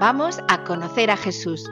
vamos a conocer a Jesús.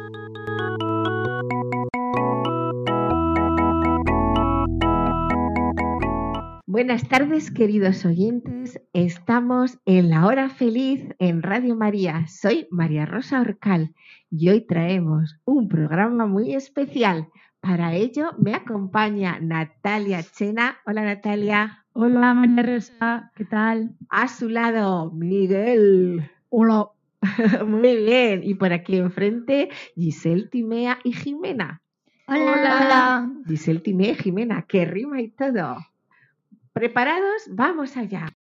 Buenas tardes, queridos oyentes. Estamos en la hora feliz en Radio María. Soy María Rosa Orcal y hoy traemos un programa muy especial. Para ello me acompaña Natalia Chena. Hola Natalia. Hola María Rosa, ¿qué tal? A su lado, Miguel. Hola. Muy bien. Y por aquí enfrente, Giselle Timea y Jimena. Hola. Hola. Giselle Timea y Jimena, que rima y todo. ¿Preparados? Vamos allá.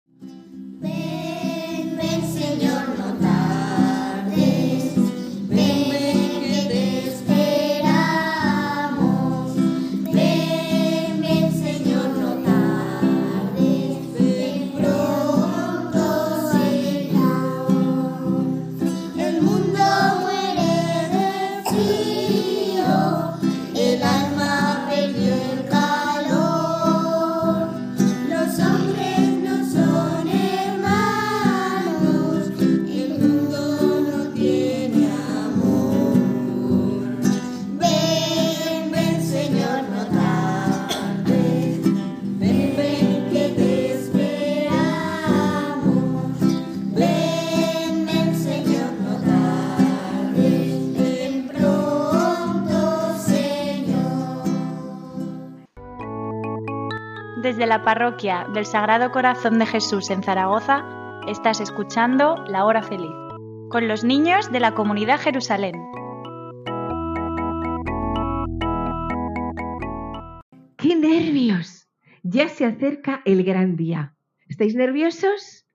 Desde la parroquia del Sagrado Corazón de Jesús en Zaragoza, estás escuchando La Hora Feliz, con los niños de la comunidad Jerusalén. ¡Qué nervios! Ya se acerca el gran día. ¿Estáis nerviosos?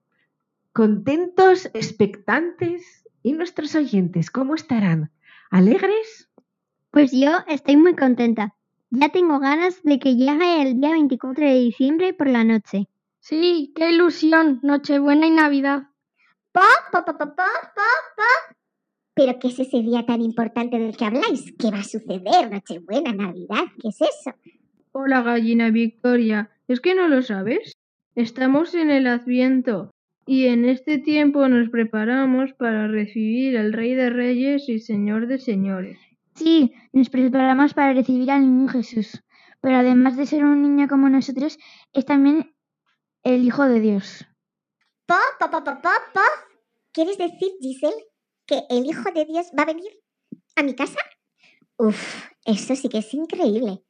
¿Contentos? ¿Expectantes? ¿Y nuestros oyentes cómo estarán? ¿Alegres? Pues yo estoy muy contenta. Ya tengo ganas de que llegue el día 24 de diciembre por la noche. Sí, qué ilusión, Nochebuena y Navidad. Pa, pa, pa, pa, pa, pa, ¿Pero qué es ese día tan importante del que habláis? ¿Qué va a suceder? Nochebuena, Navidad, ¿qué es eso? Hola, gallina Victoria. ¿Es que no lo sabes? Estamos en el Adviento y en este tiempo nos preparamos para recibir al Rey de Reyes y Señor de Señores. Sí, nos preparamos para recibir al niño Jesús, pero además de ser un niño como nosotros, es también el Hijo de Dios. Pa, pa, pa, pa, pa, ¿Quieres decir, Giselle, que el Hijo de Dios va a venir a mi casa? Uf, eso sí que es increíble.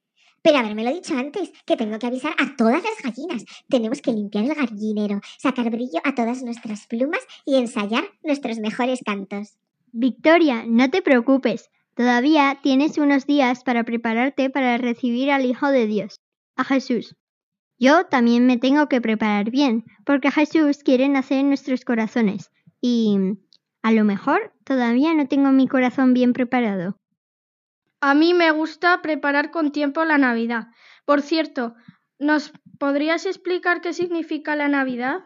Pero haberme lo dicho antes, que tengo que avisar a todas las gallinas. Tenemos que limpiar el gallinero, sacar brillo a todas nuestras plumas y ensayar nuestros mejores cantos. Victoria, no te preocupes. Todavía tienes unos días para prepararte para recibir al Hijo de Dios, a Jesús. Yo también me tengo que preparar bien, porque Jesús quiere nacer en nuestros corazones y a lo mejor todavía no tengo mi corazón bien preparado. A mí me gusta preparar con tiempo la Navidad. Por cierto, ¿nos podrías explicar qué significa la Navidad?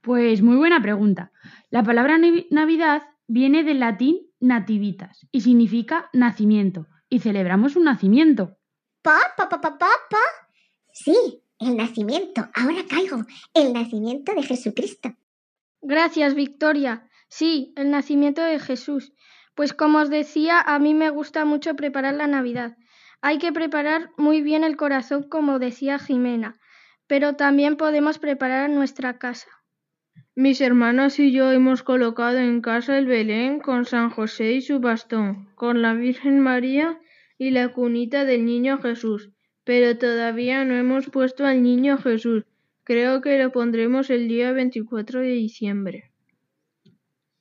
Pues muy buena pregunta. La palabra Navidad viene del latín nativitas y significa nacimiento y celebramos un nacimiento. Pa, pa, pa, pa, pa, pa. Sí, el nacimiento. Ahora caigo. El nacimiento de Jesucristo. Gracias, Victoria. Sí, el nacimiento de Jesús. Pues como os decía, a mí me gusta mucho preparar la Navidad. Hay que preparar muy bien el corazón, como decía Jimena, pero también podemos preparar nuestra casa. Mis hermanas y yo hemos colocado en casa el Belén con San José y su bastón, con la Virgen María y la cunita del Niño Jesús, pero todavía no hemos puesto al Niño Jesús. Creo que lo pondremos el día 24 de diciembre.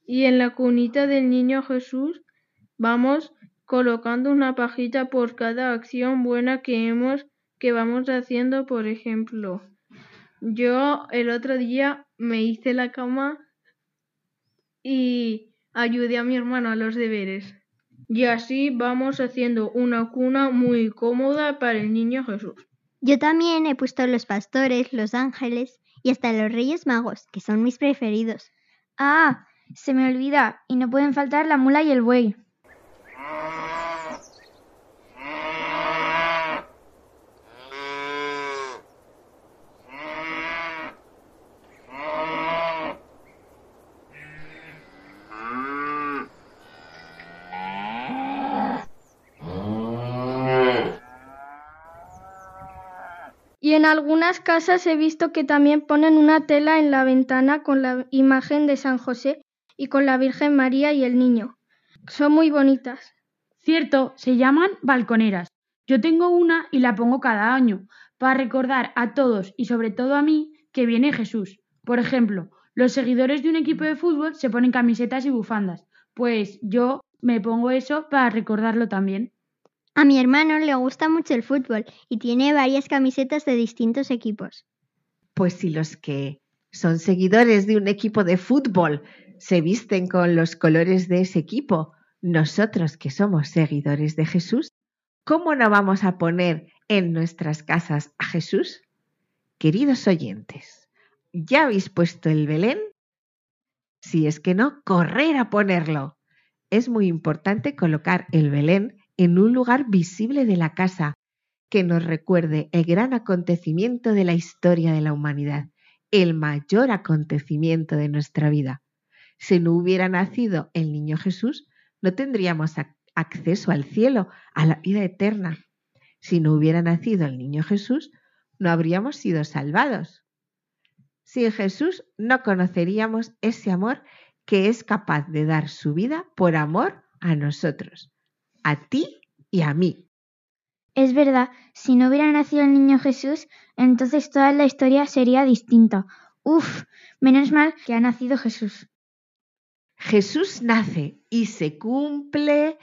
Y en la cunita del Niño Jesús vamos colocando una pajita por cada acción buena que hemos que vamos haciendo, por ejemplo, yo el otro día me hice la cama y ayudé a mi hermano a los deberes. Y así vamos haciendo una cuna muy cómoda para el niño Jesús. Yo también he puesto los pastores, los ángeles y hasta los reyes magos, que son mis preferidos. Ah, se me olvida, y no pueden faltar la mula y el buey. Algunas casas he visto que también ponen una tela en la ventana con la imagen de San José y con la Virgen María y el niño. Son muy bonitas. Cierto, se llaman balconeras. Yo tengo una y la pongo cada año, para recordar a todos y sobre todo a mí que viene Jesús. Por ejemplo, los seguidores de un equipo de fútbol se ponen camisetas y bufandas. Pues yo me pongo eso para recordarlo también. A mi hermano le gusta mucho el fútbol y tiene varias camisetas de distintos equipos. Pues si los que son seguidores de un equipo de fútbol se visten con los colores de ese equipo, nosotros que somos seguidores de Jesús, ¿cómo no vamos a poner en nuestras casas a Jesús? Queridos oyentes, ¿ya habéis puesto el Belén? Si es que no, correr a ponerlo. Es muy importante colocar el Belén en un lugar visible de la casa que nos recuerde el gran acontecimiento de la historia de la humanidad, el mayor acontecimiento de nuestra vida. Si no hubiera nacido el niño Jesús, no tendríamos acceso al cielo, a la vida eterna. Si no hubiera nacido el niño Jesús, no habríamos sido salvados. Sin Jesús no conoceríamos ese amor que es capaz de dar su vida por amor a nosotros a ti y a mí. Es verdad, si no hubiera nacido el niño Jesús, entonces toda la historia sería distinta. Uf, menos mal que ha nacido Jesús. Jesús nace y se cumple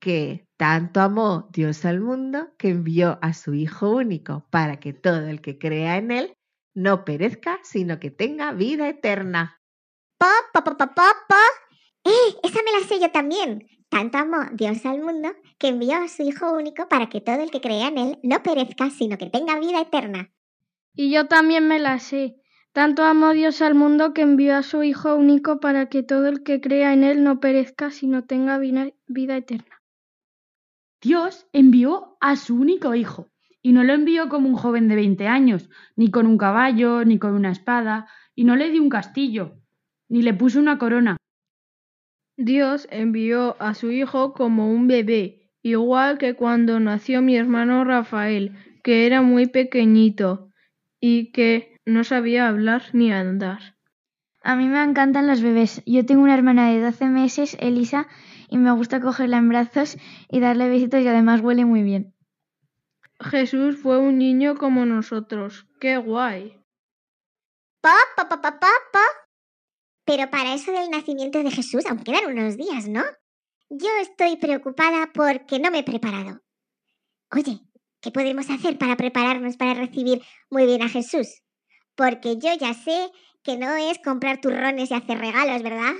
que tanto amó Dios al mundo que envió a su Hijo único para que todo el que crea en Él no perezca, sino que tenga vida eterna. Pa, pa, pa, pa, pa, ¡Eh! Esa me la sé yo también. Tanto amó Dios al mundo que envió a su Hijo único para que todo el que crea en Él no perezca, sino que tenga vida eterna. Y yo también me la sé. Tanto amó Dios al mundo que envió a su Hijo único para que todo el que crea en Él no perezca, sino tenga vida eterna. Dios envió a su único Hijo, y no lo envió como un joven de 20 años, ni con un caballo, ni con una espada, y no le dio un castillo, ni le puso una corona, Dios envió a su hijo como un bebé, igual que cuando nació mi hermano Rafael, que era muy pequeñito y que no sabía hablar ni andar. A mí me encantan los bebés. Yo tengo una hermana de 12 meses, Elisa, y me gusta cogerla en brazos y darle besitos y además huele muy bien. Jesús fue un niño como nosotros. ¡Qué guay! Pa, pa, pa, pa, pa, pero para eso del nacimiento de Jesús aún quedan unos días, ¿no? Yo estoy preocupada porque no me he preparado. Oye, ¿qué podemos hacer para prepararnos para recibir muy bien a Jesús? Porque yo ya sé que no es comprar turrones y hacer regalos, ¿verdad?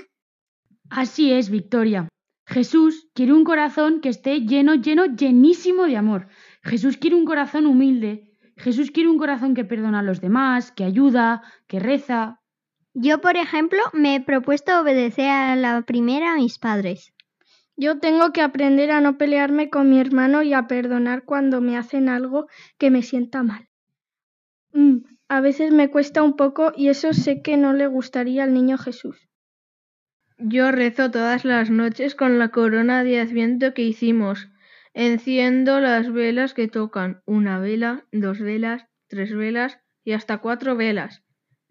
Así es, Victoria. Jesús quiere un corazón que esté lleno, lleno, llenísimo de amor. Jesús quiere un corazón humilde. Jesús quiere un corazón que perdona a los demás, que ayuda, que reza, yo, por ejemplo, me he propuesto obedecer a la primera a mis padres. Yo tengo que aprender a no pelearme con mi hermano y a perdonar cuando me hacen algo que me sienta mal. Mm, a veces me cuesta un poco y eso sé que no le gustaría al niño Jesús. Yo rezo todas las noches con la corona de Adviento que hicimos. Enciendo las velas que tocan, una vela, dos velas, tres velas y hasta cuatro velas.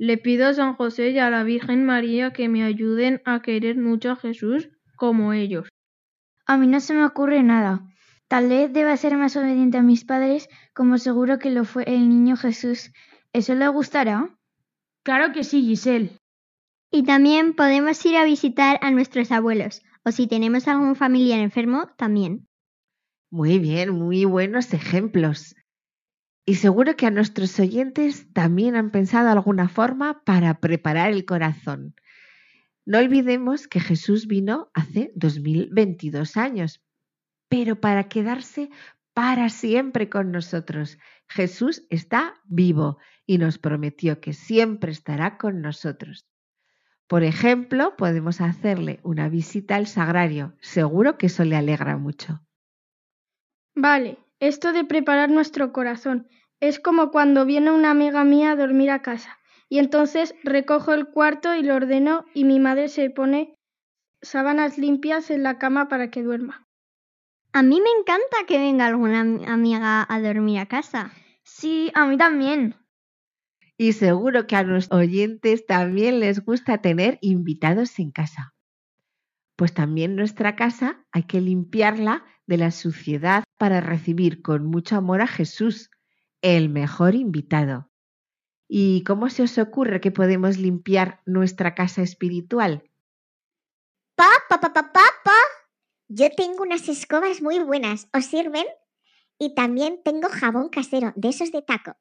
Le pido a San José y a la Virgen María que me ayuden a querer mucho a Jesús como ellos. A mí no se me ocurre nada. Tal vez deba ser más obediente a mis padres, como seguro que lo fue el niño Jesús. ¿Eso le gustará? Claro que sí, Giselle. Y también podemos ir a visitar a nuestros abuelos, o si tenemos algún familiar enfermo, también. Muy bien, muy buenos ejemplos. Y seguro que a nuestros oyentes también han pensado alguna forma para preparar el corazón. No olvidemos que Jesús vino hace 2022 años, pero para quedarse para siempre con nosotros. Jesús está vivo y nos prometió que siempre estará con nosotros. Por ejemplo, podemos hacerle una visita al sagrario. Seguro que eso le alegra mucho. Vale, esto de preparar nuestro corazón es como cuando viene una amiga mía a dormir a casa y entonces recojo el cuarto y lo ordeno y mi madre se pone sábanas limpias en la cama para que duerma. A mí me encanta que venga alguna amiga a dormir a casa. Sí, a mí también. Y seguro que a nuestros oyentes también les gusta tener invitados en casa. Pues también nuestra casa hay que limpiarla de la suciedad para recibir con mucho amor a Jesús, el mejor invitado. ¿Y cómo se os ocurre que podemos limpiar nuestra casa espiritual? Pa, pa, pa, pa, pa, pa. Yo tengo unas escobas muy buenas. ¿Os sirven? Y también tengo jabón casero, de esos de taco.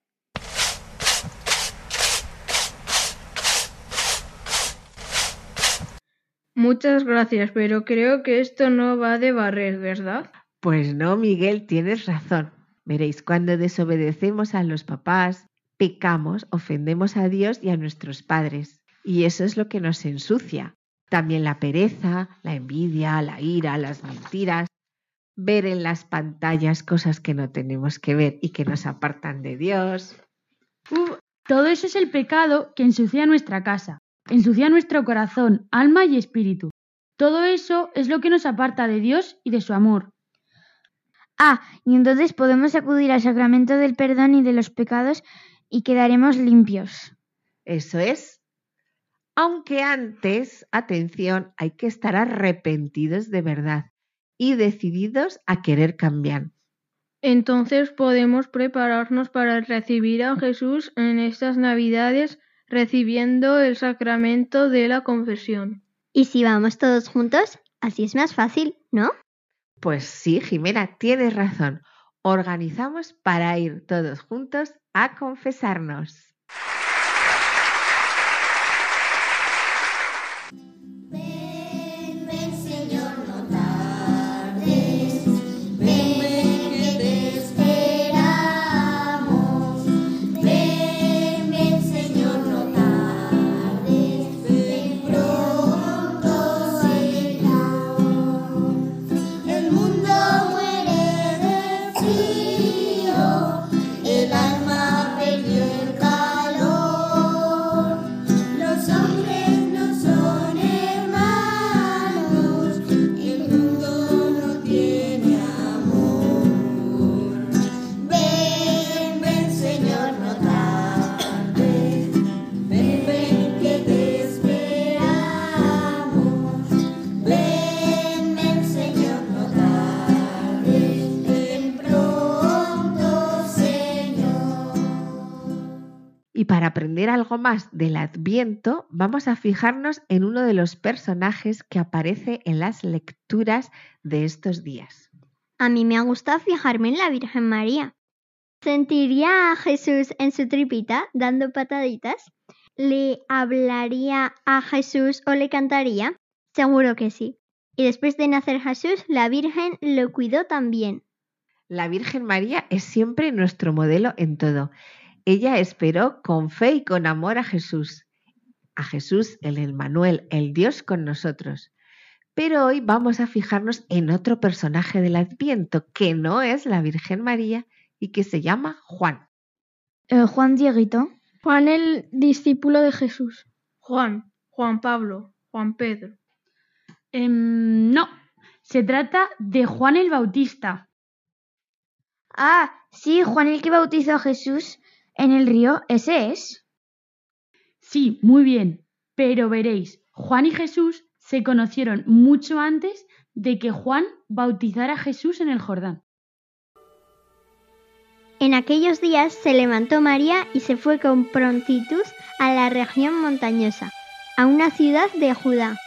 Muchas gracias, pero creo que esto no va de barrer, ¿verdad? Pues no, Miguel, tienes razón. Veréis, cuando desobedecemos a los papás, pecamos, ofendemos a Dios y a nuestros padres. Y eso es lo que nos ensucia. También la pereza, la envidia, la ira, las mentiras, ver en las pantallas cosas que no tenemos que ver y que nos apartan de Dios. todo eso es el pecado que ensucia nuestra casa, ensucia nuestro corazón, alma y espíritu. Todo eso es lo que nos aparta de Dios y de su amor. Ah, y entonces podemos acudir al sacramento del perdón y de los pecados y quedaremos limpios. Eso es. Aunque antes, atención, hay que estar arrepentidos de verdad y decididos a querer cambiar. Entonces podemos prepararnos para recibir a Jesús en estas Navidades recibiendo el sacramento de la confesión. ¿Y si vamos todos juntos? Así es más fácil, ¿no? Pues sí, Jimena, tienes razón. Organizamos para ir todos juntos a confesarnos. Algo más del Adviento, vamos a fijarnos en uno de los personajes que aparece en las lecturas de estos días. A mí me gusta fijarme en la Virgen María. ¿Sentiría a Jesús en su tripita dando pataditas? ¿Le hablaría a Jesús o le cantaría? Seguro que sí. Y después de nacer Jesús, la Virgen lo cuidó también. La Virgen María es siempre nuestro modelo en todo. Ella esperó con fe y con amor a Jesús, a Jesús, el Emmanuel, el Dios con nosotros. Pero hoy vamos a fijarnos en otro personaje del Adviento, que no es la Virgen María y que se llama Juan. Eh, Juan Dieguito. Juan el discípulo de Jesús. Juan, Juan Pablo, Juan Pedro. Em, no, se trata de Juan el Bautista. Ah, sí, Juan el que bautizó a Jesús en el río, ese es. Sí, muy bien, pero veréis, Juan y Jesús se conocieron mucho antes de que Juan bautizara a Jesús en el Jordán. En aquellos días se levantó María y se fue con prontitud a la región montañosa, a una ciudad de Judá.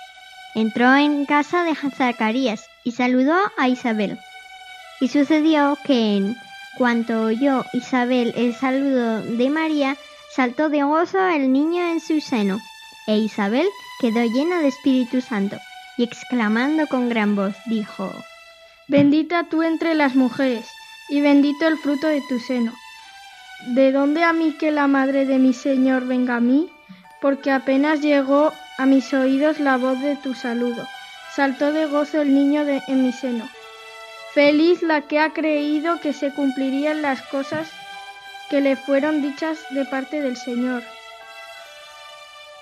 Entró en casa de Zacarías y saludó a Isabel. Y sucedió que en cuando oyó Isabel el saludo de María, saltó de gozo el niño en su seno, e Isabel quedó llena de Espíritu Santo, y exclamando con gran voz, dijo, Bendita tú entre las mujeres, y bendito el fruto de tu seno. ¿De dónde a mí que la madre de mi Señor venga a mí? Porque apenas llegó a mis oídos la voz de tu saludo. Saltó de gozo el niño de, en mi seno. Feliz la que ha creído que se cumplirían las cosas que le fueron dichas de parte del Señor.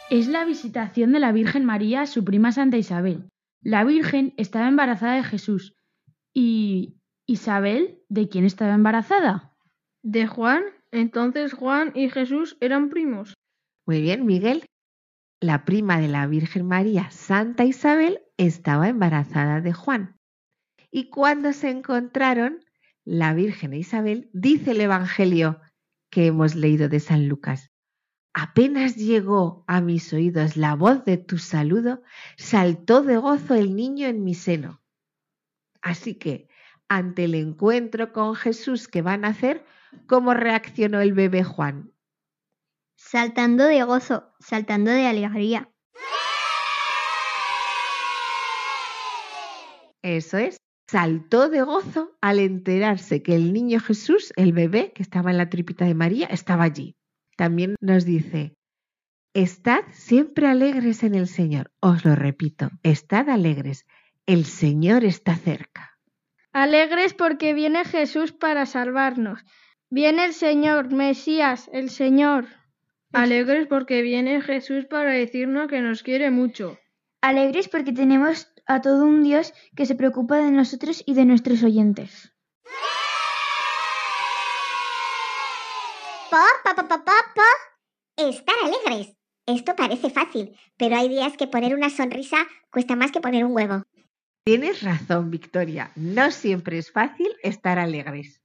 Es la visitación de la Virgen María a su prima Santa Isabel. La Virgen estaba embarazada de Jesús. ¿Y Isabel de quién estaba embarazada? ¿De Juan? Entonces Juan y Jesús eran primos. Muy bien, Miguel. La prima de la Virgen María, Santa Isabel, estaba embarazada de Juan. Y cuando se encontraron, la Virgen e Isabel, dice el Evangelio que hemos leído de San Lucas. Apenas llegó a mis oídos la voz de tu saludo, saltó de gozo el niño en mi seno. Así que, ante el encuentro con Jesús que van a hacer, ¿cómo reaccionó el bebé Juan? Saltando de gozo, saltando de alegría. Eso es, saltó de gozo al enterarse que el niño Jesús, el bebé que estaba en la tripita de María, estaba allí. También nos dice, estad siempre alegres en el Señor. Os lo repito, estad alegres. El Señor está cerca. Alegres porque viene Jesús para salvarnos. Viene el Señor, Mesías, el Señor. Alegres porque viene Jesús para decirnos que nos quiere mucho. Alegres porque tenemos a todo un Dios que se preocupa de nosotros y de nuestros oyentes. Po, po, po, po, po, po. Estar alegres. Esto parece fácil, pero hay días que poner una sonrisa cuesta más que poner un huevo. Tienes razón, Victoria. No siempre es fácil estar alegres.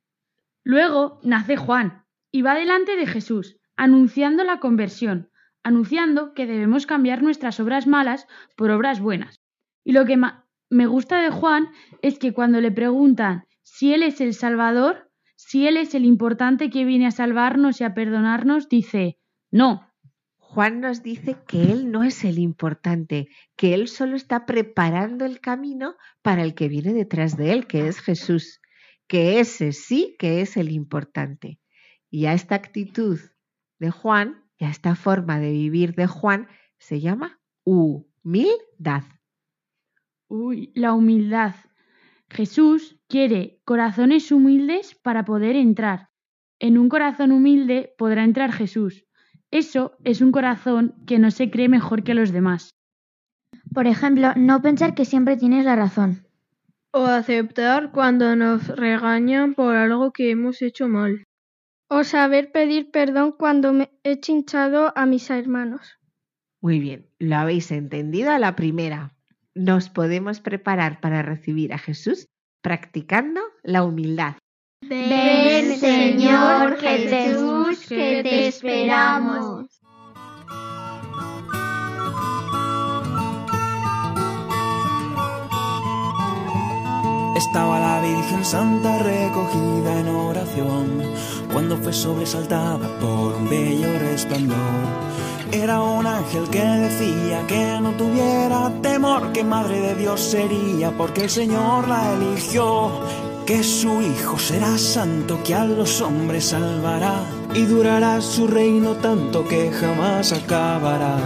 Luego nace Juan y va delante de Jesús, anunciando la conversión, anunciando que debemos cambiar nuestras obras malas por obras buenas. Y lo que me gusta de Juan es que cuando le preguntan si Él es el Salvador, si Él es el importante que viene a salvarnos y a perdonarnos, dice, no. Juan nos dice que Él no es el importante, que Él solo está preparando el camino para el que viene detrás de Él, que es Jesús, que ese sí que es el importante. Y a esta actitud de Juan y a esta forma de vivir de Juan se llama humildad. Uy, la humildad. Jesús quiere corazones humildes para poder entrar. En un corazón humilde podrá entrar Jesús. Eso es un corazón que no se cree mejor que los demás. Por ejemplo, no pensar que siempre tienes la razón. O aceptar cuando nos regañan por algo que hemos hecho mal. O saber pedir perdón cuando me he chinchado a mis hermanos. Muy bien, lo habéis entendido a la primera. Nos podemos preparar para recibir a Jesús practicando la humildad. Ven, Señor Jesús, que te esperamos. Estaba la Virgen Santa recogida en oración cuando fue sobresaltada por un bello resplandor. Era un ángel que decía que no tuviera temor, que madre de Dios sería porque el Señor la eligió, que su Hijo será santo, que a los hombres salvará y durará su reino tanto que jamás acabará.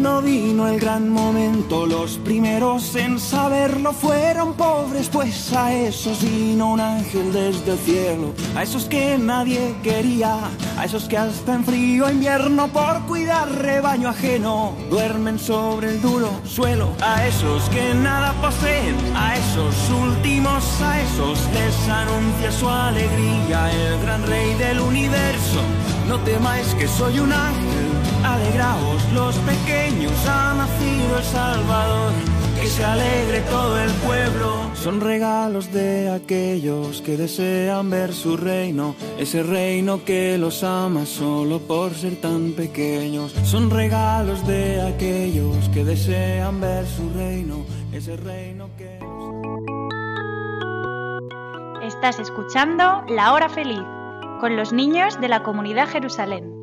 Cuando vino el gran momento, los primeros en saberlo fueron pobres, pues a esos vino un ángel desde el cielo, a esos que nadie quería, a esos que hasta en frío invierno por cuidar rebaño ajeno duermen sobre el duro suelo, a esos que nada poseen, a esos últimos, a esos les anuncia su alegría, el gran rey del universo. No temáis que soy un ángel, alegraos los pequeños, ha nacido el Salvador, que se alegre todo el pueblo. Son regalos de aquellos que desean ver su reino, ese reino que los ama solo por ser tan pequeños. Son regalos de aquellos que desean ver su reino, ese reino que... Estás escuchando La Hora Feliz con los niños de la comunidad Jerusalén.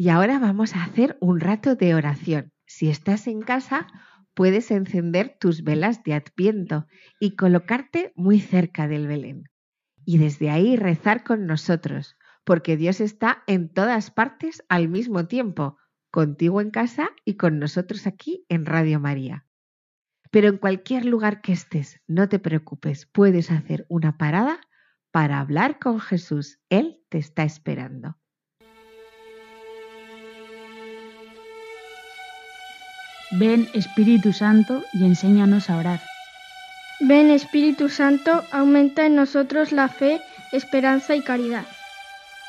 Y ahora vamos a hacer un rato de oración. Si estás en casa, puedes encender tus velas de adviento y colocarte muy cerca del Belén. Y desde ahí rezar con nosotros, porque Dios está en todas partes al mismo tiempo, contigo en casa y con nosotros aquí en Radio María. Pero en cualquier lugar que estés, no te preocupes, puedes hacer una parada para hablar con Jesús. Él te está esperando. Ven Espíritu Santo y enséñanos a orar. Ven Espíritu Santo, aumenta en nosotros la fe, esperanza y caridad.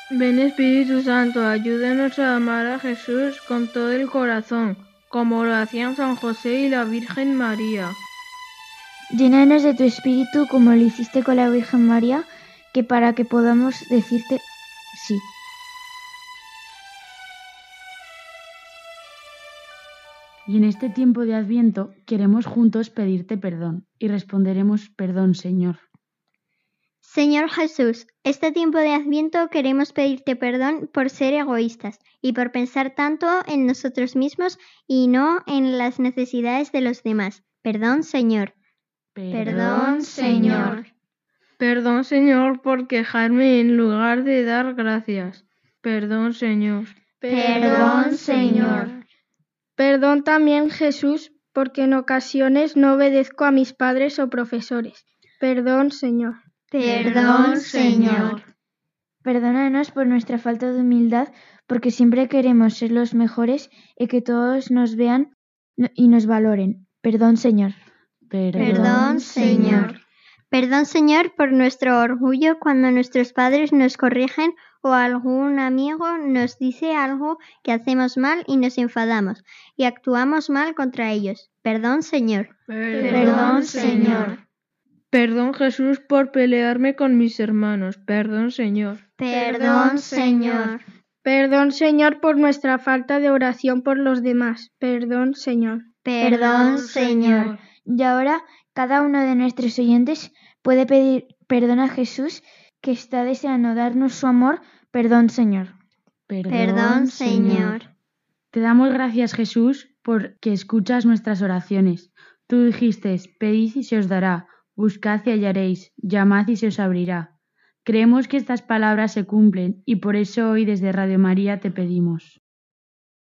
Ven Espíritu Santo, ayúdanos a amar a Jesús con todo el corazón, como lo hacían San José y la Virgen María. Llénanos de tu Espíritu como lo hiciste con la Virgen María, que para que podamos decirte sí. Y en este tiempo de Adviento queremos juntos pedirte perdón y responderemos perdón, Señor. Señor Jesús, este tiempo de Adviento queremos pedirte perdón por ser egoístas y por pensar tanto en nosotros mismos y no en las necesidades de los demás. Perdón, Señor. Perdón, Señor. Perdón, Señor, por quejarme en lugar de dar gracias. Perdón, Señor. Perdón, Señor. Perdón también, Jesús, porque en ocasiones no obedezco a mis padres o profesores. Perdón, Señor. Perdón, Señor. Perdónanos por nuestra falta de humildad, porque siempre queremos ser los mejores y que todos nos vean y nos valoren. Perdón, Señor. Perdón, Señor. Perdón, Señor, por nuestro orgullo cuando nuestros padres nos corrigen o algún amigo nos dice algo que hacemos mal y nos enfadamos y actuamos mal contra ellos. Perdón, Señor. Perdón, Señor. Perdón, Jesús, por pelearme con mis hermanos. Perdón, Señor. Perdón, Señor. Perdón, Señor, por nuestra falta de oración por los demás. Perdón, Señor. Perdón, Señor. Y ahora cada uno de nuestros oyentes puede pedir perdón a Jesús que está deseando darnos su amor. Perdón, Señor. Perdón, Señor. Te damos gracias, Jesús, porque escuchas nuestras oraciones. Tú dijiste, pedid y se os dará, buscad y hallaréis, llamad y se os abrirá. Creemos que estas palabras se cumplen y por eso hoy desde Radio María te pedimos.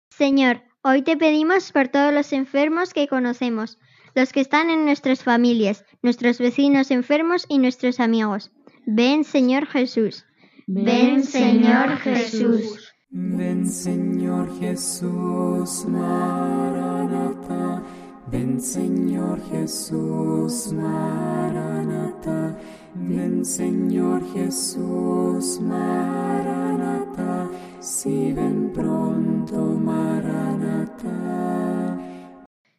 Señor, hoy te pedimos por todos los enfermos que conocemos, los que están en nuestras familias, nuestros vecinos enfermos y nuestros amigos. Ven, Señor Jesús. Ven, Señor Jesús. Ven, Señor Jesús, Maranata. Ven, Señor Jesús, Maranata. Ven, Señor Jesús, Maranata. Si ven pronto, Maranata.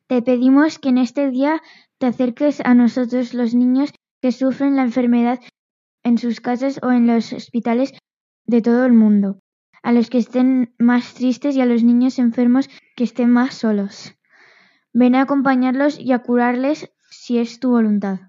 Te pedimos que en este día te acerques a nosotros los niños que sufren la enfermedad en sus casas o en los hospitales de todo el mundo, a los que estén más tristes y a los niños enfermos que estén más solos. Ven a acompañarlos y a curarles si es tu voluntad.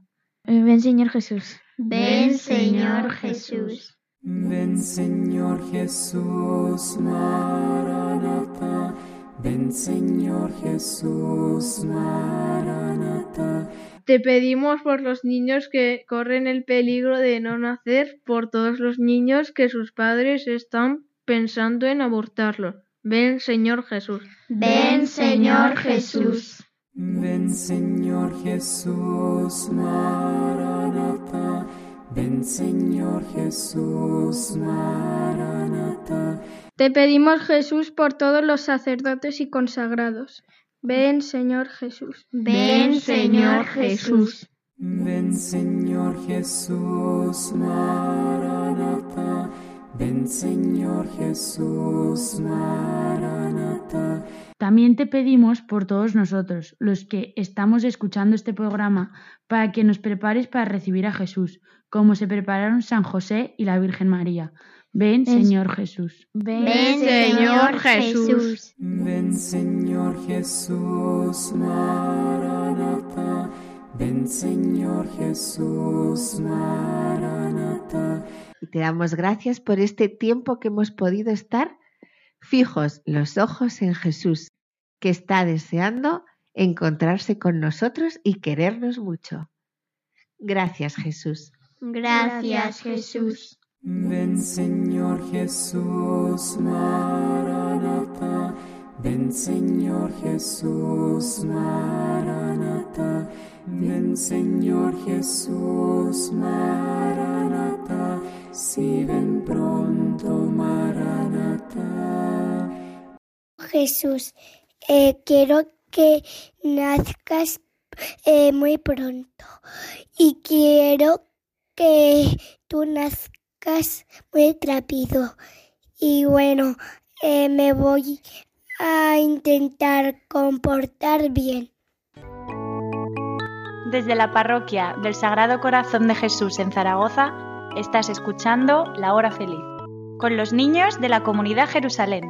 Ven, Señor Jesús. Ven, Señor Jesús. Ven, Señor Jesús, Maranata. Ven, Señor Jesús, Maranata. Te pedimos por los niños que corren el peligro de no nacer, por todos los niños que sus padres están pensando en abortarlos. Ven, Señor Jesús. Ven, Señor Jesús. Ven, Señor Jesús, Maranata. Ven, Señor Jesús, Maranata. Te pedimos, Jesús, por todos los sacerdotes y consagrados. Ven, Señor Jesús. Ven, Señor Jesús. Ven, Señor Jesús, Maranata. Ven, Señor Jesús, Maranata. También te pedimos por todos nosotros, los que estamos escuchando este programa, para que nos prepares para recibir a Jesús, como se prepararon San José y la Virgen María. Ven, Señor Jesús. Ven, Señor Jesús. Ven, Señor Jesús, Maranata. Ven, Señor Jesús, Maranata. Y te damos gracias por este tiempo que hemos podido estar fijos los ojos en Jesús, que está deseando encontrarse con nosotros y querernos mucho. Gracias Jesús. Gracias Jesús. Ven Señor Jesús, Maranata. Ven Señor Jesús, Maranata. Ven Señor Jesús, Maranata. Si ven pronto, Maranata. Jesús, eh, quiero que nazcas eh, muy pronto y quiero que tú nazcas muy rápido. Y bueno, eh, me voy a intentar comportar bien. Desde la parroquia del Sagrado Corazón de Jesús en Zaragoza, estás escuchando La Hora Feliz, con los niños de la comunidad Jerusalén.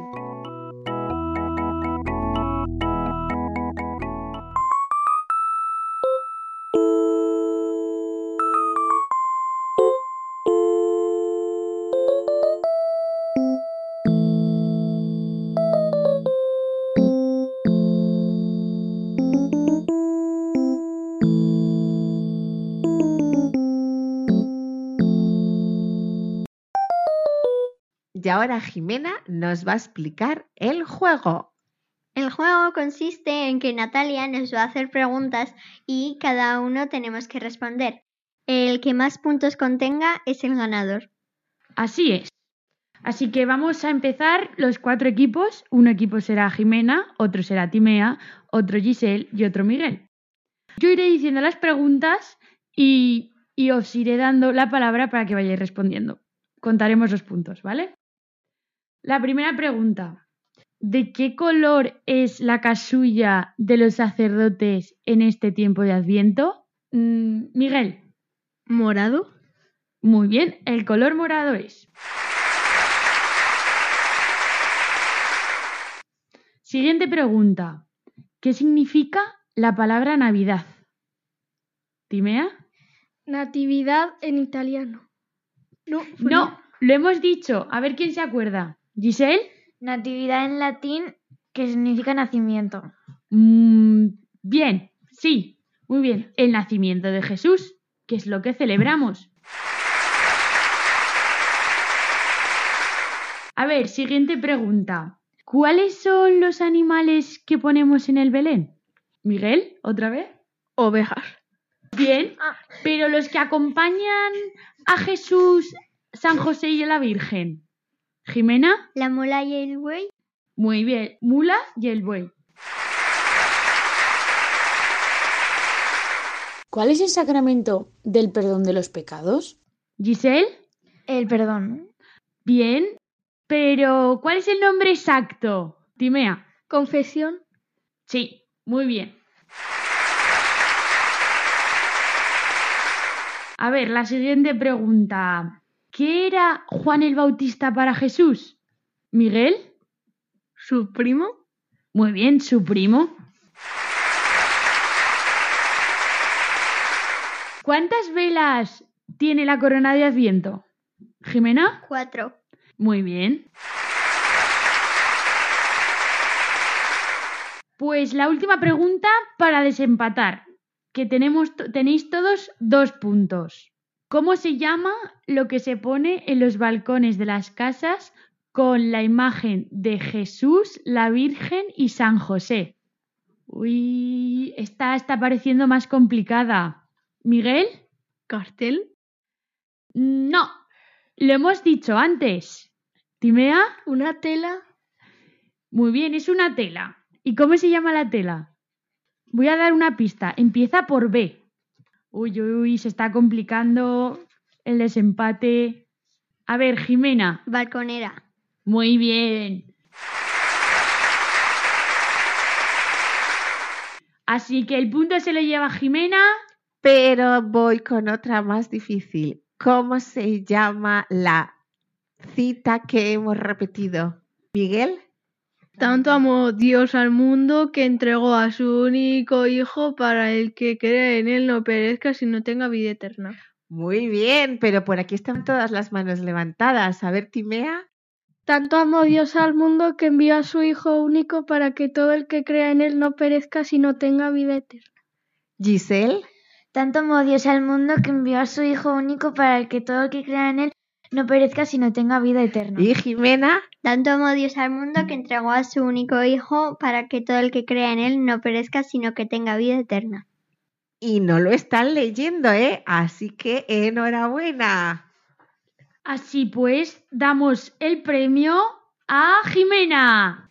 Y ahora Jimena nos va a explicar el juego. El juego consiste en que Natalia nos va a hacer preguntas y cada uno tenemos que responder. El que más puntos contenga es el ganador. Así es. Así que vamos a empezar los cuatro equipos. Un equipo será Jimena, otro será Timea, otro Giselle y otro Miguel. Yo iré diciendo las preguntas y, y os iré dando la palabra para que vayáis respondiendo. Contaremos los puntos, ¿vale? La primera pregunta. ¿De qué color es la casulla de los sacerdotes en este tiempo de Adviento? Mm, Miguel. ¿Morado? Muy bien, el color morado es. Siguiente pregunta. ¿Qué significa la palabra Navidad? ¿Timea? Natividad en italiano. No, No, lo hemos dicho. A ver quién se acuerda. ¿Giselle? Natividad en latín que significa nacimiento. Mm, bien, sí, muy bien. El nacimiento de Jesús, que es lo que celebramos. A ver, siguiente pregunta. ¿Cuáles son los animales que ponemos en el Belén? Miguel, otra vez. Ovejas. Bien, pero los que acompañan a Jesús, San José y la Virgen. Jimena, La mula y el buey. muy bien. Mula y el buey. ¿Cuál es el sacramento del perdón de los pecados? Giselle, El perdón. bien, pero ¿cuál es el nombre exacto? Timea. Confesión. Sí, muy bien. A ver, la siguiente pregunta. ¿Qué era Juan el Bautista para Jesús? ¿Miguel? ¿Su primo? Muy bien, su primo. ¿Cuántas velas tiene la corona de Adviento? ¿Jimena? Cuatro. Muy bien. Pues la última pregunta para desempatar, que tenemos, tenéis todos dos puntos. ¿Cómo se llama lo que se pone en los balcones de las casas con la imagen de Jesús, la Virgen y San José? Uy, esta está pareciendo más complicada. ¿Miguel? ¿Cartel? No, lo hemos dicho antes. ¿Timea? Una tela. Muy bien, es una tela. ¿Y cómo se llama la tela? Voy a dar una pista. Empieza por B. Uy, uy, uy, se está complicando el desempate. A ver, Jimena. Balconera. Muy bien. Así que el punto se lo lleva Jimena. Pero voy con otra más difícil. ¿Cómo se llama la cita que hemos repetido? Miguel, Tanto amó Dios al mundo que entregó a su único Hijo para el que cree en Él no perezca, sino tenga vida eterna. muy bien, pero por aquí están todas las manos levantadas. A ver, Timea. Tanto amó Dios al mundo que envió a su Hijo único para que todo el que crea en Él no perezca, sino tenga vida eterna. Giselle. Tanto amó Dios al mundo que envió a su Hijo único para que todo el que crea en Él no perezca, sino tenga vida eterna. ¿Y Jimena? Tanto amó Dios al mundo que entregó a su único Hijo para que todo el que crea en Él no perezca, sino que tenga vida eterna. Y no lo están leyendo, ¿eh? Así que enhorabuena. Así pues, damos el premio a Jimena.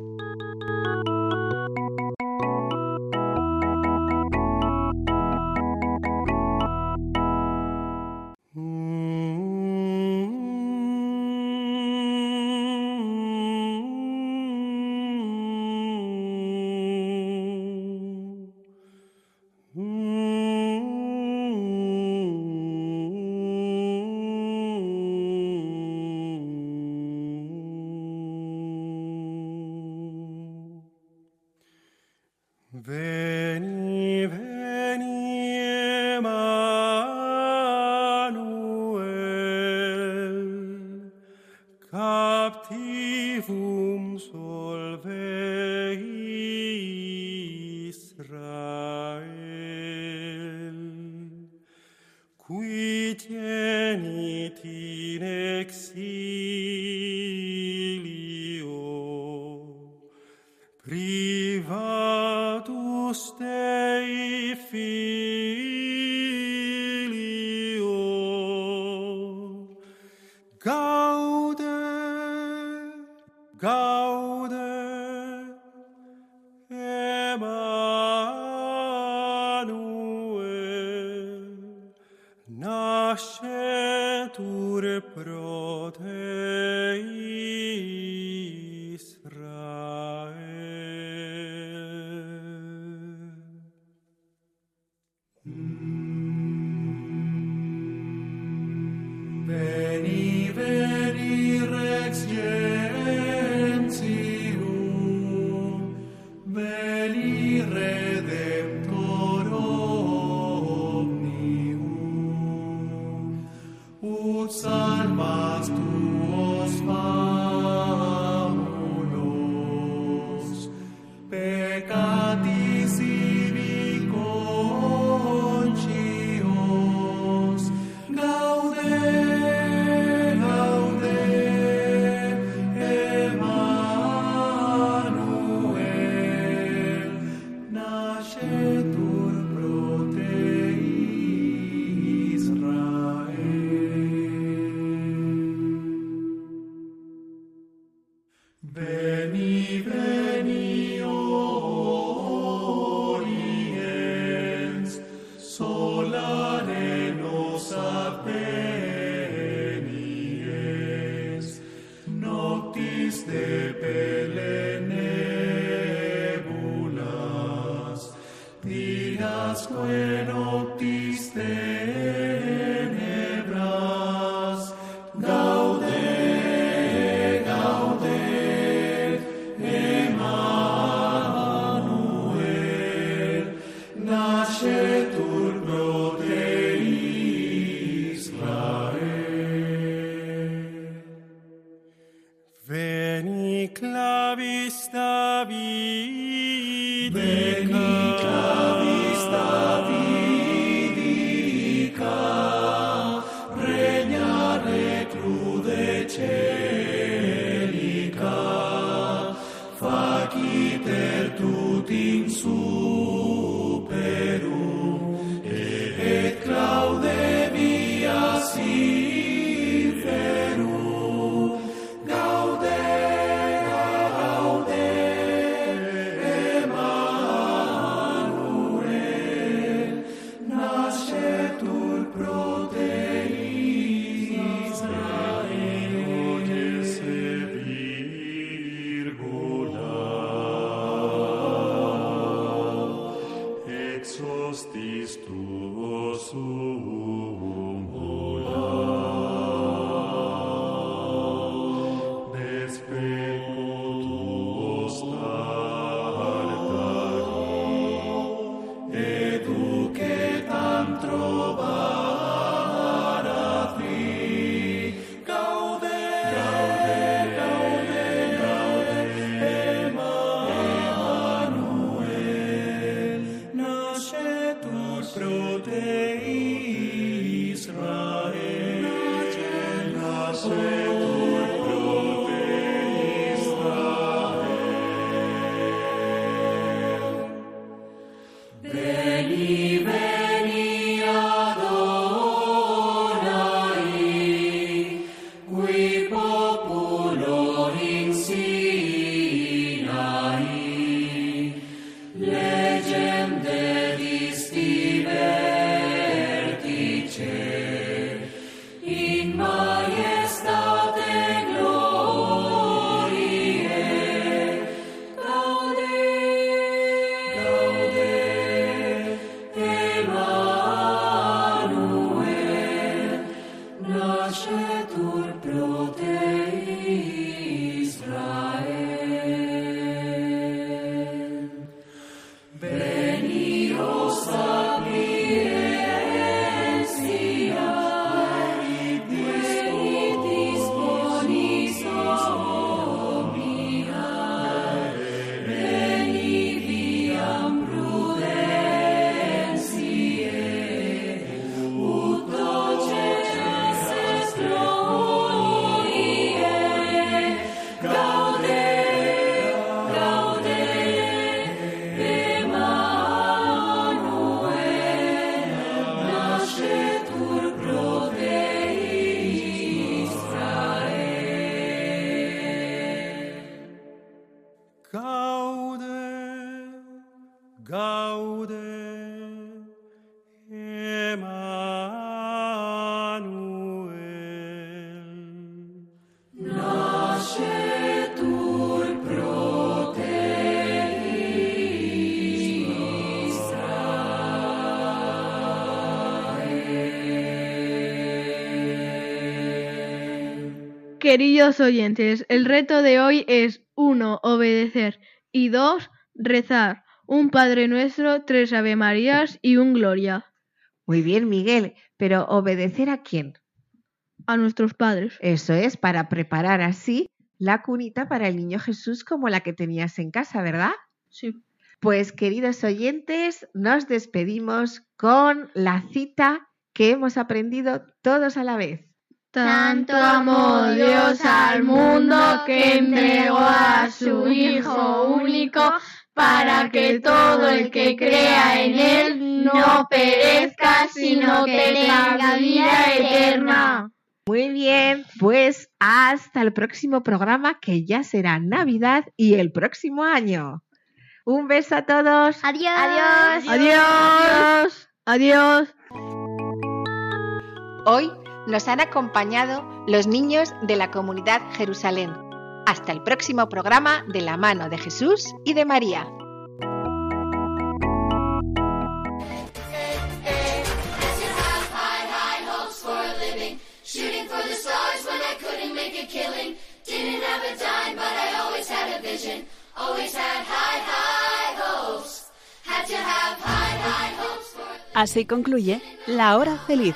Viva tus faciter tut in Queridos oyentes, el reto de hoy es 1. Obedecer y 2. Rezar. Un Padre Nuestro, tres Ave Marías y un Gloria. Muy bien, Miguel, pero ¿obedecer a quién? A nuestros padres. Eso es, para preparar así la cunita para el niño Jesús como la que tenías en casa, ¿verdad? Sí. Pues queridos oyentes, nos despedimos con la cita que hemos aprendido todos a la vez. Tanto amó Dios al mundo que entregó a su Hijo único para que todo el que crea en Él no perezca, sino que tenga vida eterna. Muy bien, pues hasta el próximo programa que ya será Navidad y el próximo año. Un beso a todos. Adiós. Adiós. Adiós. Adiós. Hoy nos han acompañado los niños de la comunidad Jerusalén. Hasta el próximo programa de la mano de Jesús y de María. Así concluye La Hora Feliz,